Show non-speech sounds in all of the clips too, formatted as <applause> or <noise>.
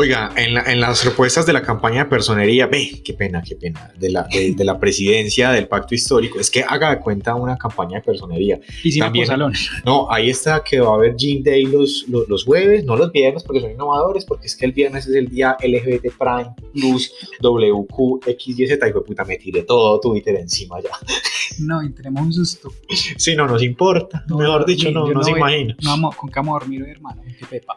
Oiga, en, las propuestas de la campaña de personería, ve, qué pena, qué pena, de la, de, la presidencia del pacto histórico, es que haga de cuenta una campaña de personería. Y sin También, No, ahí está que va a haber Jean Day los, los, jueves, no los viernes porque son innovadores, porque es que el viernes es el día LGBT Prime Plus WQ X y fue puta, me tiré todo Twitter encima ya. No, y tenemos un susto. Sí, no nos importa, mejor dicho, no, no, se imagina. No, con qué vamos a dormir hermano, qué pepa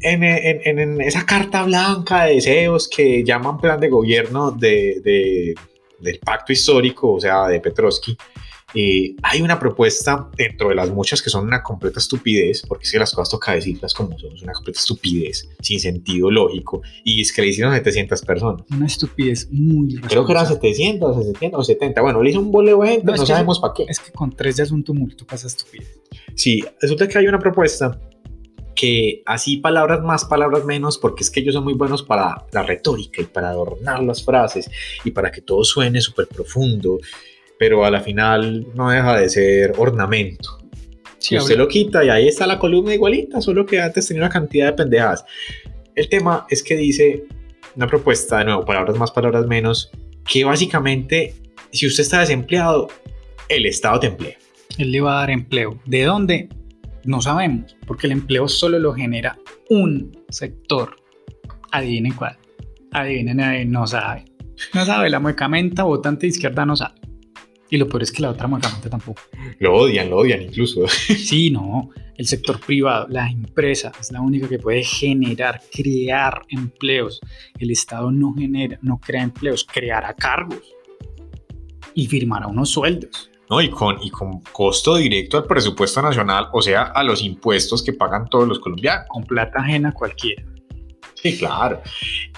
en, en, esa carta blanca de deseos que llaman plan de gobierno de, de, del pacto histórico, o sea, de Petrovsky, eh, hay una propuesta dentro de las muchas que son una completa estupidez, porque es que las cosas toca decirlas como son, es una completa estupidez, sin sentido lógico, y es que le hicieron 700 personas. Una estupidez muy Creo que eran 700, 700 o 70. Bueno, le hizo un boleo de gente, no, sabemos para qué. Es que con tres ya es un tumulto pasa estupidez. Sí, resulta que hay una propuesta que así palabras más, palabras menos, porque es que ellos son muy buenos para la retórica y para adornar las frases y para que todo suene súper profundo, pero a la final no deja de ser ornamento. Si usted lo quita y ahí está la columna igualita, solo que antes tenía una cantidad de pendejadas. El tema es que dice una propuesta, de nuevo, palabras más, palabras menos, que básicamente, si usted está desempleado, el Estado te emplea. Él le va a dar empleo. ¿De dónde? No sabemos, porque el empleo solo lo genera un sector. Adivinen cuál. Adivinen, no sabe. No sabe, la muecamenta votante de izquierda no sabe. Y lo peor es que la otra muecamenta tampoco. Lo odian, lo odian incluso. <laughs> Sí, no. El sector privado, la empresa, es la única que puede generar, crear empleos. El Estado no genera, no crea empleos, creará cargos y firmará unos sueldos. ¿No? Y con, y con costo directo al presupuesto nacional, o sea, a los impuestos que pagan todos los colombianos. Con plata ajena cualquiera. Sí, claro.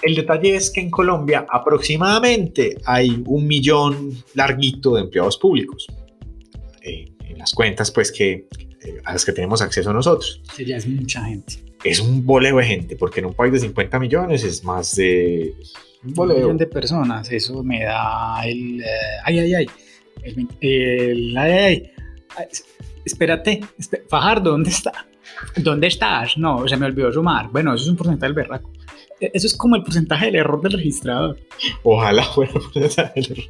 El detalle es que en Colombia aproximadamente hay un millón larguito de empleados públicos. Eh, en las cuentas, pues, que, eh, a las que tenemos acceso nosotros. Sí, ya es mucha gente. Es un boleo de gente, porque en un país de 50 millones es más de... Un, un millón de personas, eso me da el... Eh, ay, ay, ay el, ay, espérate, Fajardo, ¿dónde está? ¿Dónde estás? No, se me olvidó sumar. Bueno, eso es un porcentaje del berraco. E, eso es como el porcentaje del error del registrador. Ojalá fuera el porcentaje del error.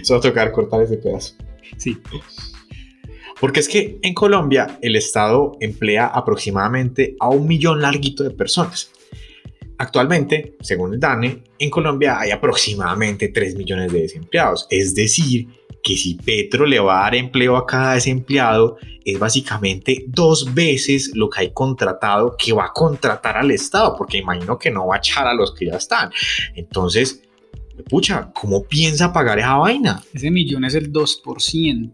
Eso va a tocar cortar ese pedazo. Sí. Porque es que en Colombia el Estado emplea aproximadamente a un millón larguito de personas. Actualmente, según el DANE, en Colombia hay aproximadamente 3 millones de desempleados. Es decir, que si Petro le va a dar empleo a cada desempleado, es básicamente dos veces lo que hay contratado que va a contratar al Estado, porque imagino que no va a echar a los que ya están. Entonces, pucha, ¿cómo piensa pagar esa vaina? Ese millón es el 2%.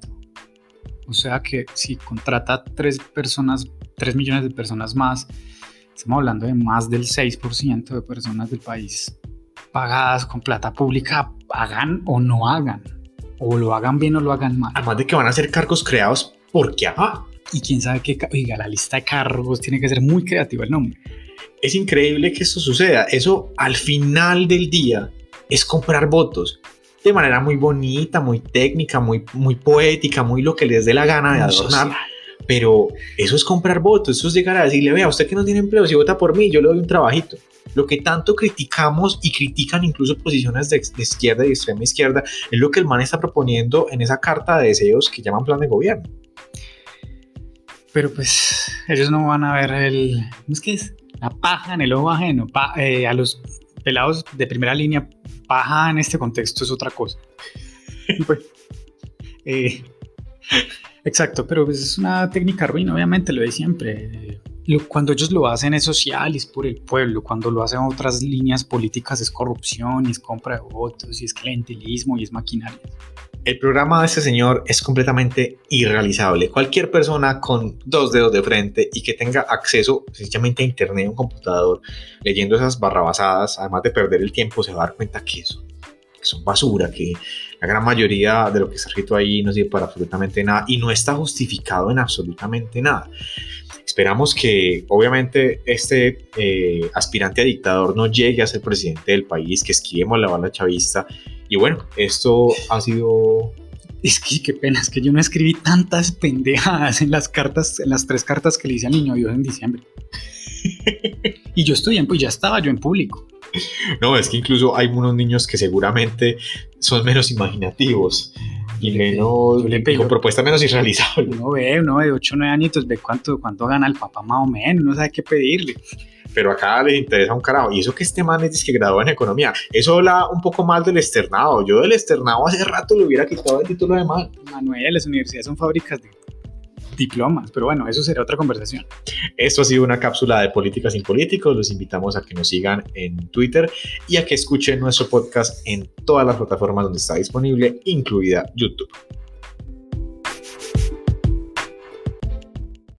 O sea que si contrata 3 personas, 3 millones de personas más, Estamos hablando de más del 6% de personas del país pagadas con plata pública, hagan o no hagan, o lo hagan bien o lo hagan mal. Además de que van a ser cargos creados porque ajá. Y quién sabe qué, oiga, la lista de cargos tiene que ser muy creativa el nombre. Es increíble que esto suceda. Eso al final del día es comprar votos de manera muy bonita, muy técnica, muy, muy poética, muy lo que les dé la gana de adornar. Pero eso es comprar votos, eso es llegar a decirle, vea, usted que no tiene empleo, si vota por mí, yo le doy un trabajito. Lo que tanto criticamos y critican incluso posiciones de, izquierda y de extrema izquierda es lo que el man está proponiendo en esa carta de deseos que llaman plan de gobierno. Pero pues ellos no van a ver el... ¿Cómo es que es? La paja en el ojo ajeno. Eh, a los pelados de primera línea, paja en este contexto es otra cosa. <laughs> pues, eh, Exacto, pero pues es una técnica ruina, obviamente, lo de siempre. Cuando ellos lo hacen es social es por el pueblo, cuando lo hacen otras líneas políticas es corrupción es compra de votos y es clientelismo y es maquinaria. El programa de este señor es completamente irrealizable. Cualquier persona con dos dedos de frente y que tenga acceso sencillamente a internet, a un computador, leyendo esas barrabasadas, además de perder el tiempo, se va a dar cuenta que eso que son basura, que la gran mayoría de lo que está escrito ahí no sirve para absolutamente nada y no está justificado en absolutamente nada. Esperamos que obviamente este eh, aspirante a dictador no llegue a ser presidente del país, que esquivemos la bala chavista. Y bueno, esto ha sido <laughs> es que qué pena, es que yo no escribí tantas pendejadas en las cartas, en las tres cartas que le hice al niño Dios en diciembre. <laughs> Y yo estudié, pues ya estaba yo en público. <laughs> No, es que incluso hay unos niños que seguramente son menos imaginativos y menos, le pego. con propuestas menos irrealizables. Uno ve, uno de 8 o 9 añitos, ve cuánto, cuánto gana el papá más o menos, no sabe qué pedirle. Pero acá les interesa un carajo. Y eso que este man es que graduó en economía. Eso habla un poco más del externado. Yo del externado hace rato le hubiera quitado el título de man. Manuel, las universidades son fábricas de diplomas, pero bueno, eso será otra conversación. Esto ha sido una cápsula de Políticas sin Políticos. Los invitamos a que nos sigan en Twitter y a que escuchen nuestro podcast en todas las plataformas donde está disponible, incluida YouTube.